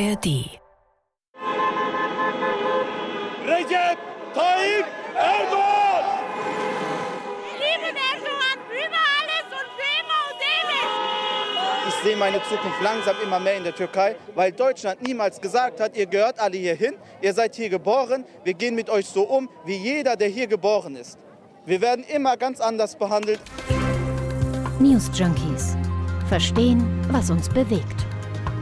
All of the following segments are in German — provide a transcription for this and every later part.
ARD. Recep Tayyip Erdogan! lieben Erdogan über alles und für immer und ewig. Ich sehe meine Zukunft langsam immer mehr in der Türkei, weil Deutschland niemals gesagt hat, ihr gehört alle hier hin, ihr seid hier geboren, wir gehen mit euch so um, wie jeder, der hier geboren ist. Wir werden immer ganz anders behandelt. News Junkies. Verstehen, was uns bewegt.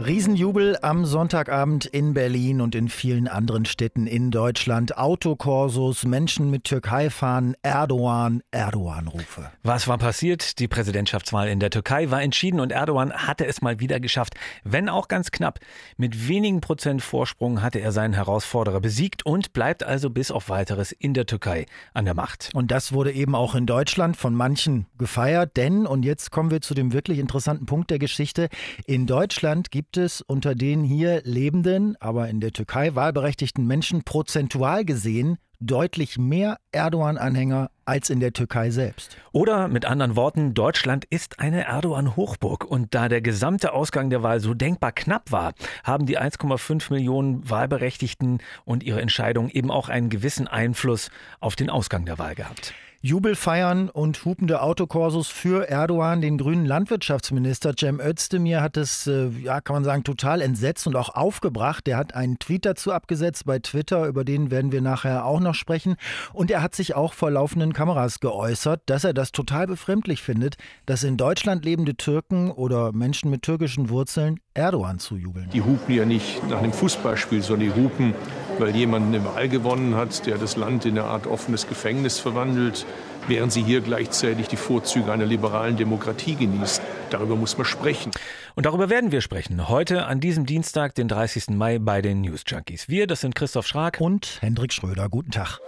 Riesenjubel am Sonntagabend in Berlin und in vielen anderen Städten in Deutschland. Autokorsos, Menschen mit Türkei-Fahnen, Erdogan, Erdogan-Rufe. Was war passiert? Die Präsidentschaftswahl in der Türkei war entschieden und Erdogan hatte es mal wieder geschafft, wenn auch ganz knapp. Mit wenigen Prozent Vorsprung hatte er seinen Herausforderer besiegt und bleibt also bis auf weiteres in der Türkei an der Macht. Und das wurde eben auch in Deutschland von manchen gefeiert, denn, und jetzt kommen wir zu dem wirklich interessanten Punkt der Geschichte, in Deutschland gibt es unter den hier lebenden, aber in der Türkei wahlberechtigten Menschen prozentual gesehen deutlich mehr Erdogan-Anhänger als in der Türkei selbst. Oder mit anderen Worten, Deutschland ist eine Erdogan-Hochburg. Und da der gesamte Ausgang der Wahl so denkbar knapp war, haben die 1,5 Millionen Wahlberechtigten und ihre Entscheidung eben auch einen gewissen Einfluss auf den Ausgang der Wahl gehabt. Jubelfeiern und hupende Autokorsos für Erdogan. Den grünen Landwirtschaftsminister Cem Özdemir hat es, äh, ja, kann man sagen, total entsetzt und auch aufgebracht. Der hat einen Tweet dazu abgesetzt bei Twitter, über den werden wir nachher auch noch sprechen. Und er hat sich auch vor laufenden Kameras geäußert, dass er das total befremdlich findet, dass in Deutschland lebende Türken oder Menschen mit türkischen Wurzeln Erdogan zujubeln. Die hupen ja nicht nach einem Fußballspiel, sondern die hupen, weil jemand eine Wahl gewonnen hat, der das Land in eine Art offenes Gefängnis verwandelt, während sie hier gleichzeitig die Vorzüge einer liberalen Demokratie genießt. Darüber muss man sprechen. Und darüber werden wir sprechen. Heute an diesem Dienstag, den 30. Mai, bei den News Junkies. Wir, das sind Christoph Schrag und Hendrik Schröder. Guten Tag.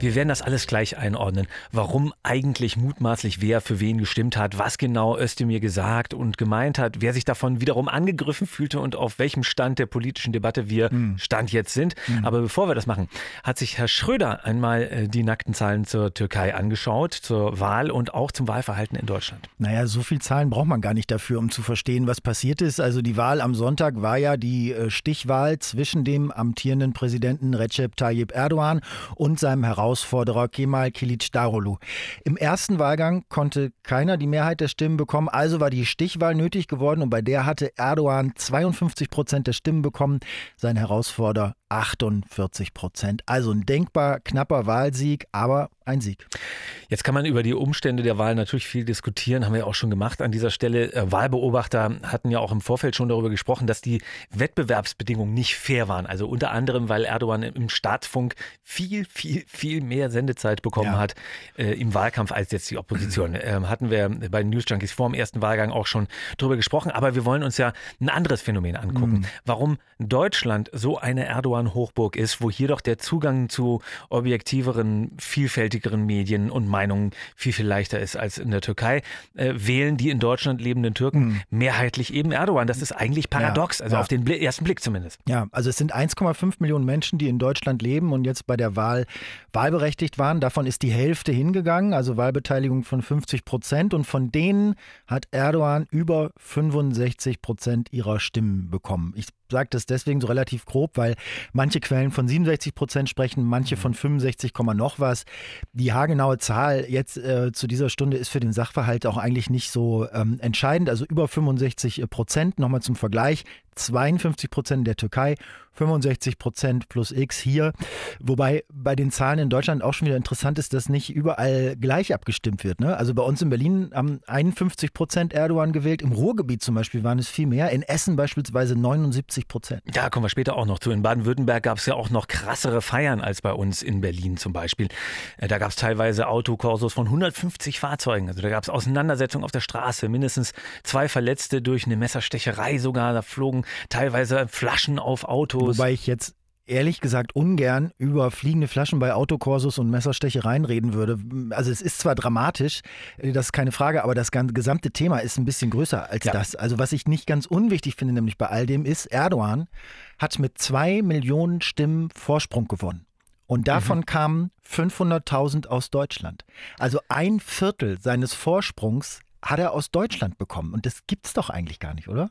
Wir werden das alles gleich einordnen, warum eigentlich mutmaßlich wer für wen gestimmt hat, was genau Özdemir gesagt und gemeint hat, wer sich davon wiederum angegriffen fühlte und auf welchem Stand der politischen Debatte wir mhm. Stand jetzt sind. Mhm. Aber bevor wir das machen, hat sich Herr Schröder einmal äh, die nackten Zahlen zur Türkei angeschaut, zur Wahl und auch zum Wahlverhalten in Deutschland. Naja, so viel Zahlen braucht man gar nicht dafür, um zu verstehen, was passiert ist. Also die Wahl am Sonntag war ja die äh, Stichwahl zwischen dem amtierenden Präsidenten Recep Tayyip Erdogan und seinem Herausforderer Herausforderer Kemal Kilicdaroglu. Im ersten Wahlgang konnte keiner die Mehrheit der Stimmen bekommen, also war die Stichwahl nötig geworden und bei der hatte Erdogan 52 Prozent der Stimmen bekommen, sein Herausforderer 48 Prozent. Also ein denkbar knapper Wahlsieg, aber ein Sieg. Jetzt kann man über die Umstände der Wahl natürlich viel diskutieren, haben wir ja auch schon gemacht an dieser Stelle. Äh, Wahlbeobachter hatten ja auch im Vorfeld schon darüber gesprochen, dass die Wettbewerbsbedingungen nicht fair waren. Also unter anderem, weil Erdogan im Staatsfunk viel, viel, viel mehr Sendezeit bekommen ja. hat äh, im Wahlkampf als jetzt die Opposition. Ähm, hatten wir bei den News Junkies vor dem ersten Wahlgang auch schon darüber gesprochen. Aber wir wollen uns ja ein anderes Phänomen angucken. Mhm. Warum Deutschland so eine Erdogan-Hochburg ist, wo hier doch der Zugang zu objektiveren, vielfältigeren Medien und Meinungen viel, viel leichter ist als in der Türkei, äh, wählen die in Deutschland lebenden Türken mhm. mehrheitlich eben Erdogan. Das ist eigentlich paradox, ja, also ja. auf den ersten Blick zumindest. Ja, also es sind 1,5 Millionen Menschen, die in Deutschland leben und jetzt bei der Wahl wahlberechtigt waren. Davon ist die Hälfte hingegangen, also Wahlbeteiligung von 50 Prozent. Und von denen hat Erdogan über 65 Prozent ihrer Stimmen bekommen. Ich sage das deswegen so relativ grob, weil manche Quellen von 67 Prozent sprechen, manche von 65, noch was. Die haargenaue Zahl jetzt äh, zu dieser Stunde ist für den Sachverhalt auch eigentlich nicht so ähm, entscheidend. Also über 65 Prozent, nochmal zum Vergleich, 52 Prozent der Türkei, 65 Prozent plus X hier. Wobei bei den Zahlen in Deutschland auch schon wieder interessant ist, dass nicht überall gleich abgestimmt wird. Ne? Also bei uns in Berlin haben 51 Prozent Erdogan gewählt. Im Ruhrgebiet zum Beispiel waren es viel mehr. In Essen beispielsweise 79 Prozent. Da kommen wir später auch noch zu. In Baden-Württemberg gab es ja auch noch krassere Feiern als bei uns in Berlin zum Beispiel. Äh, da gab es teilweise Autokorsos von 150 Fahrzeugen. Also da gab es Auseinandersetzungen auf der Straße. Mindestens zwei Verletzte durch eine Messerstecherei sogar. Da flogen teilweise Flaschen auf Autos. Wobei ich jetzt ehrlich gesagt ungern über fliegende Flaschen bei Autokorsos und Messerstechereien reden würde. Also es ist zwar dramatisch, äh, das ist keine Frage, aber das gesamte Thema ist ein bisschen größer als ja. das. Also was ich nicht ganz unwichtig finde, nämlich bei all dem ist, Erdogan hat mit zwei Millionen Stimmen Vorsprung gewonnen. Und davon mhm. kamen 500.000 aus Deutschland. Also ein Viertel seines Vorsprungs hat er aus Deutschland bekommen. Und das gibt's doch eigentlich gar nicht, oder?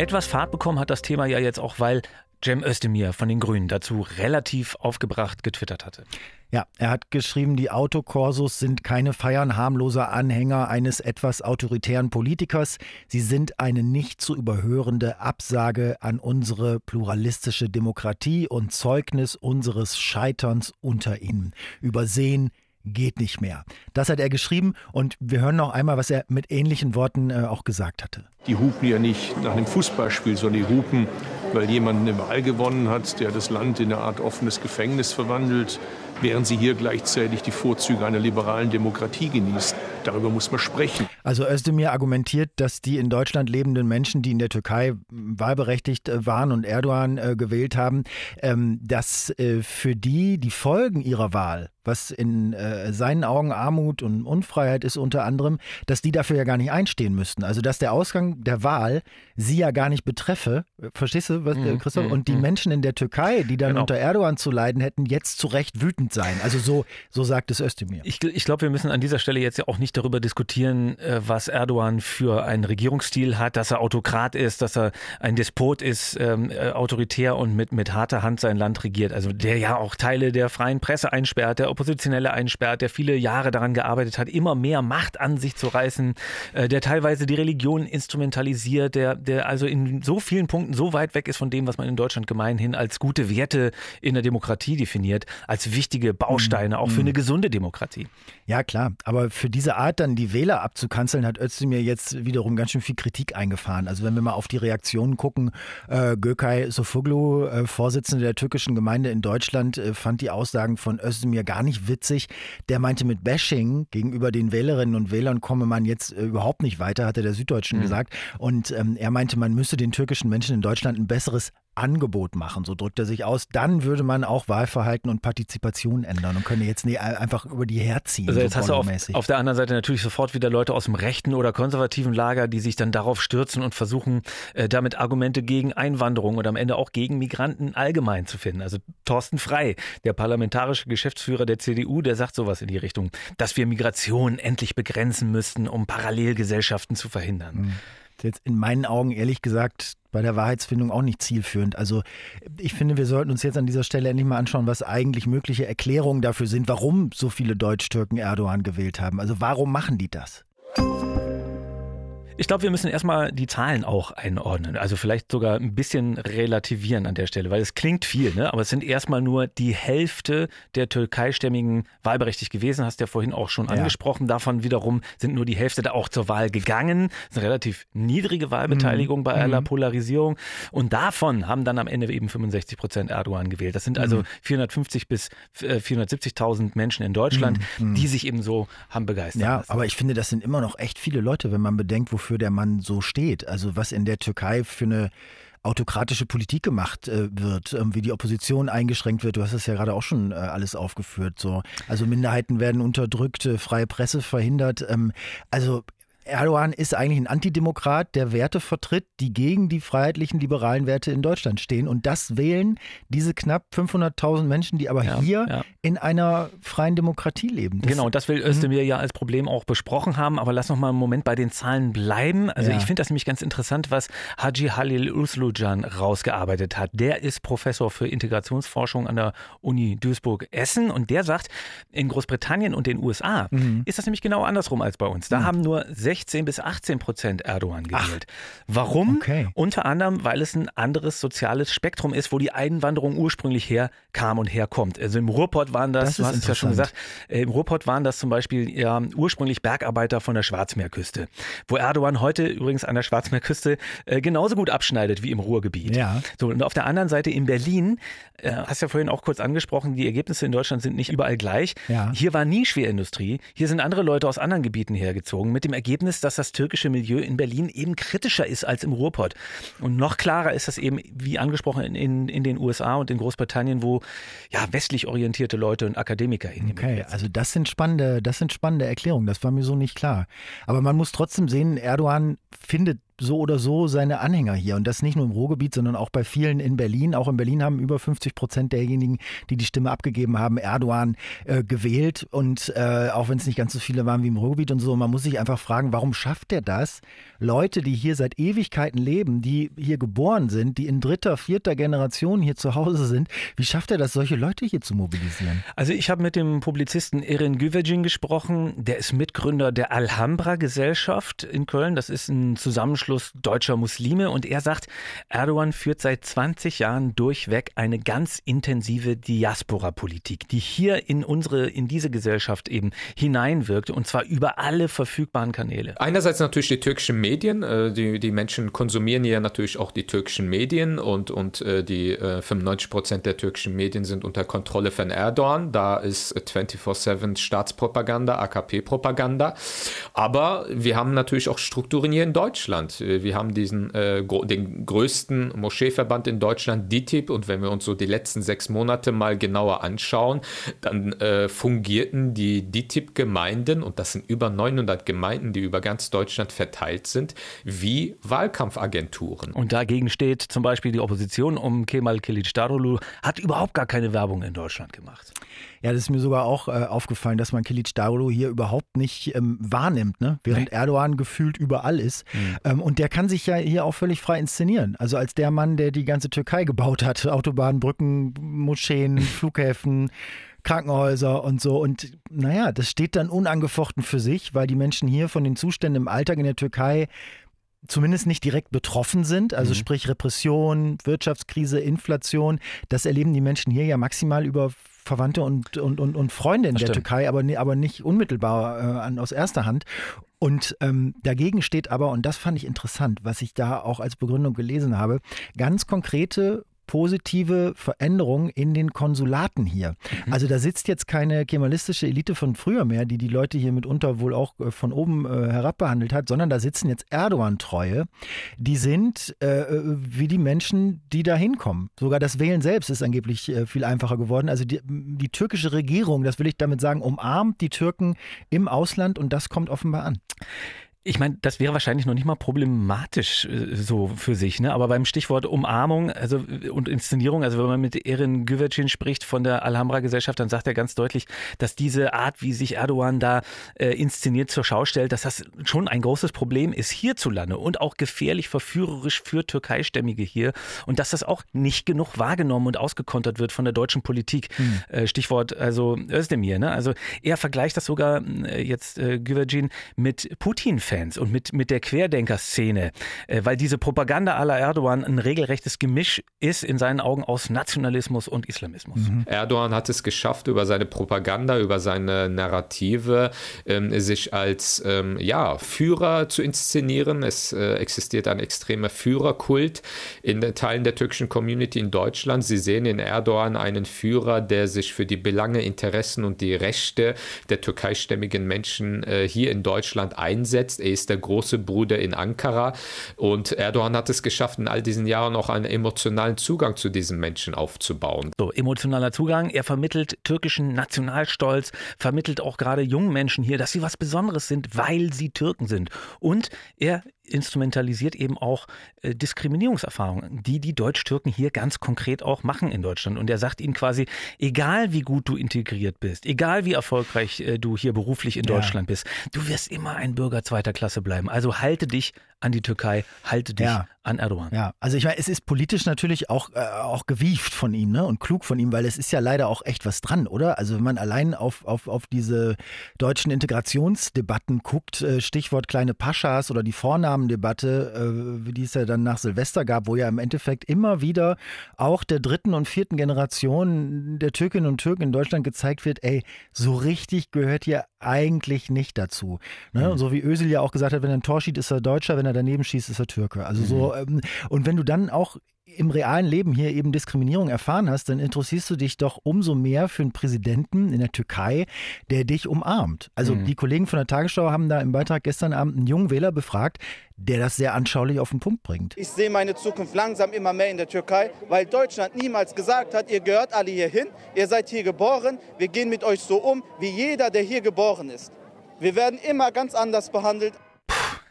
Etwas Fahrt bekommen hat das Thema ja jetzt auch, weil Cem Özdemir von den Grünen dazu relativ aufgebracht getwittert hatte. Ja, er hat geschrieben, die Autokorsos sind keine Feiern harmloser Anhänger eines etwas autoritären Politikers. Sie sind eine nicht zu überhörende Absage an unsere pluralistische Demokratie und Zeugnis unseres Scheiterns unter ihnen. Übersehen geht nicht mehr. Das hat er geschrieben und wir hören noch einmal, was er mit ähnlichen Worten äh, auch gesagt hatte. Die hupen ja nicht nach einem Fußballspiel, sondern die hupen, weil jemand eine Wahl gewonnen hat, der das Land in eine Art offenes Gefängnis verwandelt, während sie hier gleichzeitig die Vorzüge einer liberalen Demokratie genießt. Darüber muss man sprechen. Also Özdemir argumentiert, dass die in Deutschland lebenden Menschen, die in der Türkei wahlberechtigt äh, waren und Erdogan äh, gewählt haben, ähm, dass äh, für die die Folgen ihrer Wahl, was in äh, seinen Augen Armut und Unfreiheit ist unter anderem, dass die dafür ja gar nicht einstehen müssten. Also dass der Ausgang der Wahl sie ja gar nicht betreffe. Verstehst du, was, Mhm, Christoph? mhm, Und die mhm. Menschen in der Türkei, die dann Genau. unter Erdogan zu leiden hätten, jetzt zu Recht wütend sein. Also so, so sagt es Özdemir. Ich, ich glaube, wir müssen an dieser Stelle jetzt ja auch nicht darüber diskutieren, äh, was Erdogan für einen Regierungsstil hat, dass er Autokrat ist, dass er ein Despot ist, ähm, äh, autoritär und mit, mit harter Hand sein Land regiert. Also der ja auch Teile der freien Presse einsperrt, der Oppositionelle einsperrt, der viele Jahre daran gearbeitet hat, immer mehr Macht an sich zu reißen, äh, der teilweise die Religion instrumentalisiert, der, der also in so vielen Punkten so weit weg ist von dem, was man in Deutschland gemeinhin als gute Werte in der Demokratie definiert, als wichtige Bausteine auch für eine gesunde Demokratie. Ja, klar. Aber für diese Art, dann die Wähler abzukanzeln, hat Özdemir jetzt wiederum ganz schön viel Kritik eingefahren. Also wenn wir mal auf die Reaktionen gucken, äh, Gökay Sofoglu, äh, Vorsitzende der türkischen Gemeinde in Deutschland, äh, fand die Aussagen von Özdemir gar nicht witzig. Der meinte, mit Bashing gegenüber den Wählerinnen und Wählern komme man jetzt äh, überhaupt nicht weiter, hat er der Süddeutschen gesagt. Und ähm, er meinte, man müsse den türkischen Menschen in Deutschland ein besseres Angebot machen, so drückt er sich aus. Dann würde man auch Wahlverhalten und Partizipation ändern und könne jetzt nee, einfach über die herziehen. Also so jetzt hast du auf, auf der anderen Seite natürlich sofort wieder Leute aus dem rechten oder konservativen Lager, die sich dann darauf stürzen und versuchen, äh, damit Argumente gegen Einwanderung oder am Ende auch gegen Migranten allgemein zu finden. Also Thorsten Frei, der parlamentarische Geschäftsführer der CDU, der sagt sowas in die Richtung, dass wir Migration endlich begrenzen müssten, um Parallelgesellschaften zu verhindern. Mhm. Jetzt in meinen Augen ehrlich gesagt bei der Wahrheitsfindung auch nicht zielführend. Also ich finde, wir sollten uns jetzt an dieser Stelle endlich mal anschauen, was eigentlich mögliche Erklärungen dafür sind, warum so viele Deutsch-Türken Erdogan gewählt haben. Also warum machen die das? Ich glaube, wir müssen erstmal die Zahlen auch einordnen. Also vielleicht sogar ein bisschen relativieren an der Stelle, weil es klingt viel, ne? aber es sind erstmal nur die Hälfte der türkeistämmigen wahlberechtigt gewesen, hast du ja vorhin auch schon Ja. angesprochen. Davon wiederum sind nur die Hälfte da auch zur Wahl gegangen. Das ist eine relativ niedrige Wahlbeteiligung bei aller Polarisierung. Und davon haben dann am Ende eben 65 Prozent Erdogan gewählt. Das sind also 450 bis äh, 470.000 Menschen in Deutschland, die sich eben so haben begeistern Ja, lassen. aber ich finde, das sind immer noch echt viele Leute, wenn man bedenkt, wofür der Mann so steht. Also was in der Türkei für eine autokratische Politik gemacht äh, wird, ähm, wie die Opposition eingeschränkt wird. Du hast es ja gerade auch schon äh, alles aufgeführt. So. Also Minderheiten werden unterdrückt, äh, freie Presse verhindert. Ähm, also Erdogan ist eigentlich ein Antidemokrat, der Werte vertritt, die gegen die freiheitlichen liberalen Werte in Deutschland stehen. Und das wählen diese knapp 500.000 Menschen, die aber Ja, hier ja. in einer freien Demokratie leben. Das- Genau, und das will Özdemir ja als Problem auch besprochen haben. Aber lass noch mal einen Moment bei den Zahlen bleiben. Also Ja. ich finde das nämlich ganz interessant, was Haji Halil Uslujan rausgearbeitet hat. Der ist Professor für Integrationsforschung an der Uni Duisburg-Essen und der sagt, in Großbritannien und den USA Mhm. ist das nämlich genau andersrum als bei uns. Da haben nur 16 bis 18 Prozent Erdogan gewählt. Warum? Okay. Unter anderem, weil es ein anderes soziales Spektrum ist, wo die Einwanderung ursprünglich herkam und herkommt. Also im Ruhrpott waren das, Das du hast es ja schon gesagt, äh, Im Ruhrpott waren das zum Beispiel ja, ursprünglich Bergarbeiter von der Schwarzmeerküste, wo Erdogan heute übrigens an der Schwarzmeerküste äh, genauso gut abschneidet wie im Ruhrgebiet. Ja. So, und auf der anderen Seite in Berlin, äh, hast ja vorhin auch kurz angesprochen, die Ergebnisse in Deutschland sind nicht überall gleich. Ja. Hier war nie Schwerindustrie, hier sind andere Leute aus anderen Gebieten hergezogen, mit dem Ergebnis, dass das türkische Milieu in Berlin eben kritischer ist als im Ruhrpott. Und noch klarer ist das eben, wie angesprochen, in, in, in den USA und in Großbritannien, wo ja westlich orientierte Leute und Akademiker hingehen. Okay, also das sind spannende, das sind spannende Erklärungen. Das war mir so nicht klar. Aber man muss trotzdem sehen, Erdogan findet so oder so seine Anhänger hier. Und das nicht nur im Ruhrgebiet, sondern auch bei vielen in Berlin. Auch in Berlin haben über 50 Prozent derjenigen, die die Stimme abgegeben haben, Erdogan äh, gewählt. Und äh, auch wenn es nicht ganz so viele waren wie im Ruhrgebiet und so, man muss sich einfach fragen, warum schafft er das? Leute, die hier seit Ewigkeiten leben, die hier geboren sind, die in dritter, vierter Generation hier zu Hause sind, wie schafft er das, solche Leute hier zu mobilisieren? Also ich habe mit dem Publizisten Erin Güvercin gesprochen. Der ist Mitgründer der Alhambra Gesellschaft in Köln. Das ist ein Zusammenschluss deutscher Muslime. Und er sagt, Erdogan führt seit 20 Jahren durchweg eine ganz intensive Diaspora-Politik, die hier in unsere, in diese Gesellschaft eben hineinwirkt. Und zwar über alle verfügbaren Kanäle. Einerseits natürlich die türkischen Medien. äh, Die, die Menschen konsumieren ja natürlich auch die türkischen Medien und, und äh, die äh, 95 Prozent der türkischen Medien sind unter Kontrolle von Erdogan. Da ist 24-7 Staatspropaganda, AKP-Propaganda. Aber wir haben natürlich auch Strukturen hier in Deutschland. Äh, Wir haben diesen, äh, den größten Moscheeverband in Deutschland, DITIB. Und wenn wir uns so die letzten sechs Monate mal genauer anschauen, dann äh, fungierten die DITIB-Gemeinden, und das sind über 900 Gemeinden, die über ganz Deutschland verteilt sind, wie Wahlkampfagenturen. Und dagegen steht zum Beispiel die Opposition um Kemal Kılıçdaroğlu, hat überhaupt gar keine Werbung in Deutschland gemacht. Ja, das ist mir sogar auch äh, aufgefallen, dass man Kilic Darulu hier überhaupt nicht ähm, wahrnimmt, ne? während Erdogan gefühlt überall ist. Ähm, und der kann sich ja hier auch völlig frei inszenieren. Also als der Mann, der die ganze Türkei gebaut hat. Autobahnen, Brücken, Moscheen, Flughäfen. Krankenhäuser und so. Und naja, das steht dann unangefochten für sich, weil die Menschen hier von den Zuständen im Alltag in der Türkei zumindest nicht direkt betroffen sind, also sprich Repression, Wirtschaftskrise, Inflation, das erleben die Menschen hier ja maximal über Verwandte und, und, und, und Freunde in Das der stimmt. Türkei, aber, aber nicht unmittelbar äh, an, aus erster Hand. Und ähm, dagegen steht aber, und das fand ich interessant, was ich da auch als Begründung gelesen habe, ganz konkrete positive Veränderungen in den Konsulaten hier. Also da sitzt jetzt keine kemalistische Elite von früher mehr, die die Leute hier mitunter wohl auch äh, von oben äh, herab behandelt hat, sondern da sitzen jetzt Erdogan-Treue. Die sind äh, wie die Menschen, die da hinkommen. Sogar das Wählen selbst ist angeblich äh, viel einfacher geworden. Also die, die türkische Regierung, das will ich damit sagen, umarmt die Türken im Ausland und das kommt offenbar an. Ich meine, das wäre wahrscheinlich noch nicht mal problematisch äh, so für sich, ne? Aber beim Stichwort Umarmung also äh, und Inszenierung, also wenn man mit Erin Güvercin spricht von der Alhambra Gesellschaft, dann sagt er ganz deutlich, dass diese Art, wie sich Erdogan da äh, inszeniert zur Schau stellt, dass das schon ein großes Problem ist hierzulande und auch gefährlich verführerisch für Türkeistämmige hier und dass das auch nicht genug wahrgenommen und ausgekontert wird von der deutschen Politik. Äh, Stichwort also Özdemir, ne? Also er vergleicht das sogar äh, jetzt äh, Güvercin mit Putin-Fans und mit, mit der Querdenker-Szene, äh, weil diese Propaganda à la Erdogan ein regelrechtes Gemisch ist in seinen Augen aus Nationalismus und Islamismus. Erdogan hat es geschafft, über seine Propaganda, über seine Narrative ähm, sich als ähm, ja, Führer zu inszenieren. Es äh, existiert ein extremer Führerkult in den Teilen der türkischen Community in Deutschland. Sie sehen in Erdogan einen Führer, der sich für die Belange, Interessen und die Rechte der türkeistämmigen Menschen äh, hier in Deutschland einsetzt. Er ist der große Bruder in Ankara und Erdogan hat es geschafft, in all diesen Jahren auch einen emotionalen Zugang zu diesen Menschen aufzubauen. So, emotionaler Zugang. Er vermittelt türkischen Nationalstolz, vermittelt auch gerade jungen Menschen hier, dass sie was Besonderes sind, weil sie Türken sind. Und er instrumentalisiert eben auch äh, Diskriminierungserfahrungen, die die Deutsch-Türken hier ganz konkret auch machen in Deutschland. Und er sagt ihnen quasi, egal wie gut du integriert bist, egal wie erfolgreich äh, du hier beruflich in Ja. Deutschland bist, du wirst immer ein Bürger zweiter Klasse bleiben. Also halte dich an die Türkei, halte dich Ja. an Erdogan. Ja, also ich meine, es ist politisch natürlich auch, äh, auch gewieft von ihm ne? und klug von ihm, weil es ist ja leider auch echt was dran, oder? Also wenn man allein auf, auf, auf diese deutschen Integrationsdebatten guckt, äh, Stichwort kleine Paschas oder die Vornamendebatte, äh, die es ja dann nach Silvester gab, wo ja im Endeffekt immer wieder auch der dritten und vierten Generation der Türkinnen und Türken in Deutschland gezeigt wird, ey, so richtig gehört ihr eigentlich nicht dazu. Ne? Und so wie Özil ja auch gesagt hat, wenn er ein Tor schießt, ist er Deutscher, wenn er daneben schießt, ist er Türke. Also so, ähm, und wenn du dann auch im realen Leben hier eben Diskriminierung erfahren hast, dann interessierst du dich doch umso mehr für einen Präsidenten in der Türkei, der dich umarmt. Also die Kollegen von der Tagesschau haben da im Beitrag gestern Abend einen jungen Wähler befragt, der das sehr anschaulich auf den Punkt bringt. Ich sehe meine Zukunft langsam immer mehr in der Türkei, weil Deutschland niemals gesagt hat, ihr gehört alle hier hin, ihr seid hier geboren, wir gehen mit euch so um, wie jeder, der hier geboren ist. Wir werden immer ganz anders behandelt.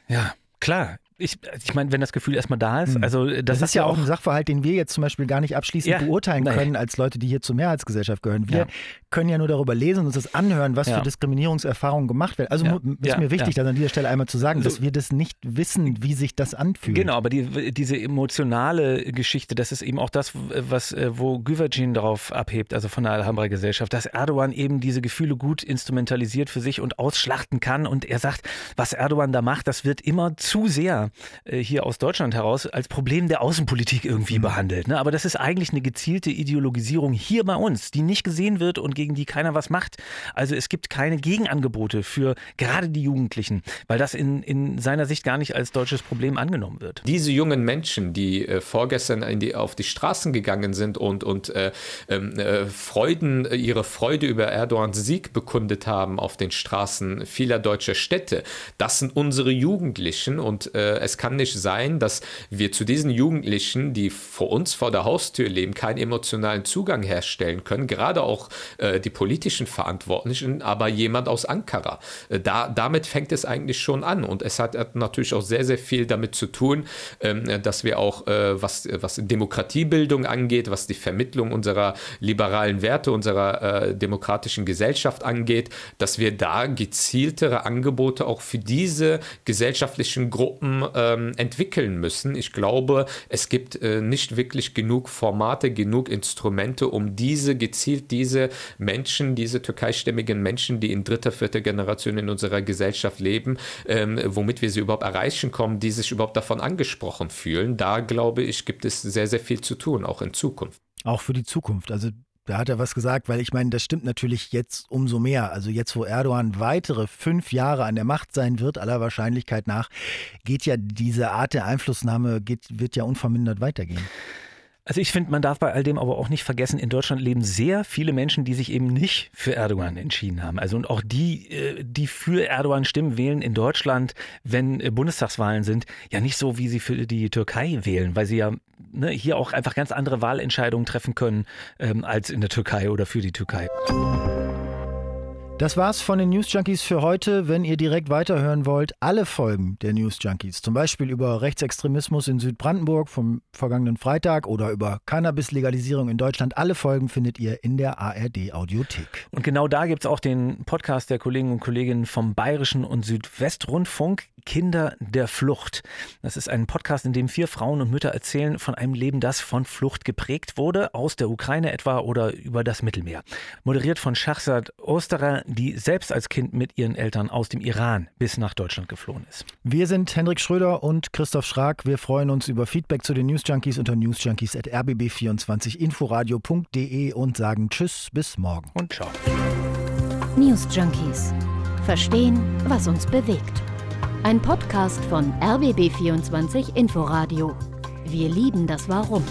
Ja, klar. Ich, ich meine, wenn das Gefühl erstmal da ist, also das, Das ist ja auch ein Sachverhalt, den wir jetzt zum Beispiel gar nicht abschließend Ja, beurteilen nein. können als Leute, die hier zur Mehrheitsgesellschaft gehören. Wir Ja. können ja nur darüber lesen und uns das anhören, was Ja. für Diskriminierungserfahrungen gemacht werden. Also ist mir wichtig, das an dieser Stelle einmal zu sagen, So- dass wir das nicht wissen, wie sich das anfühlt. Genau, aber die, diese emotionale Geschichte, das ist eben auch das, was, äh, wo Güvercin darauf abhebt, also von der Alhambra-Gesellschaft, dass Erdogan eben diese Gefühle gut instrumentalisiert für sich und ausschlachten kann. Und er sagt, was Erdogan da macht, das wird immer zu sehr äh, hier aus Deutschland heraus als Problem der Außenpolitik irgendwie behandelt. Ne? Aber das ist eigentlich eine gezielte Ideologisierung hier bei uns, die nicht gesehen wird und gegen die keiner was macht. Also es gibt keine Gegenangebote für gerade die Jugendlichen, weil das in, in seiner Sicht gar nicht als deutsches Problem angenommen wird. Diese jungen Menschen, die äh, vorgestern in die, auf die Straßen gegangen sind und, und äh, ähm, äh, Freuden, äh, ihre Freude über Erdogans Sieg bekundet haben auf den Straßen vieler deutscher Städte, das sind unsere Jugendlichen und äh, es kann nicht sein, dass wir zu diesen Jugendlichen, die vor uns vor der Haustür leben, keinen emotionalen Zugang herstellen können, gerade auch äh, die politischen Verantwortlichen, aber jemand aus Ankara. Äh, da, damit fängt es eigentlich schon an und es hat, hat natürlich auch sehr, sehr viel damit zu tun, ähm, dass wir auch, äh, was, was Demokratiebildung angeht, was die Vermittlung unserer liberalen Werte, unserer äh, demokratischen Gesellschaft angeht, dass wir da gezieltere Angebote auch für diese gesellschaftlichen Gruppen ähm, entwickeln müssen. Ich glaube, es gibt äh, nicht wirklich genug Formate, genug Instrumente, um diese gezielt diese Menschen, diese türkeistämmigen Menschen, die in dritter, vierter Generation in unserer Gesellschaft leben, ähm, womit wir sie überhaupt erreichen kommen, die sich überhaupt davon angesprochen fühlen. Da glaube ich, gibt es sehr, sehr viel zu tun, auch in Zukunft. Auch für die Zukunft. Also da hat er was gesagt, weil ich meine, das stimmt natürlich jetzt umso mehr. Also jetzt, wo Erdogan weitere fünf Jahre an der Macht sein wird, aller Wahrscheinlichkeit nach, geht ja diese Art der Einflussnahme, geht, wird ja unvermindert weitergehen. Also ich finde, man darf bei all dem aber auch nicht vergessen, in Deutschland leben sehr viele Menschen, die sich eben nicht für Erdogan entschieden haben. Also und auch die, äh, die für Erdogan stimmen, wählen in Deutschland, wenn äh, Bundestagswahlen sind, ja nicht so, wie sie für die Türkei wählen, weil sie ja ne, hier auch einfach ganz andere Wahlentscheidungen treffen können ähm, als in der Türkei oder für die Türkei. Das war's von den News Junkies für heute. Wenn ihr direkt weiterhören wollt, alle Folgen der News Junkies, zum Beispiel über Rechtsextremismus in Südbrandenburg vom vergangenen Freitag oder über Cannabis-Legalisierung in Deutschland, alle Folgen findet ihr in der ARD Audiothek. Und genau da gibt's auch den Podcast der Kollegen und Kolleginnen vom Bayerischen und Südwestrundfunk, Kinder der Flucht. Das ist ein Podcast, in dem vier Frauen und Mütter erzählen von einem Leben, das von Flucht geprägt wurde, aus der Ukraine etwa oder über das Mittelmeer. Moderiert von Schachsad Osterer, die selbst als Kind mit ihren Eltern aus dem Iran bis nach Deutschland geflohen ist. Wir sind Hendrik Schröder und Christoph Schrag. Wir freuen uns über Feedback zu den News Junkies unter newsjunkies.rbb24inforadio.de und sagen Tschüss, bis morgen. Und ciao. News Junkies. Verstehen, was uns bewegt. Ein Podcast von RBB24 Inforadio. Wir lieben das Warum.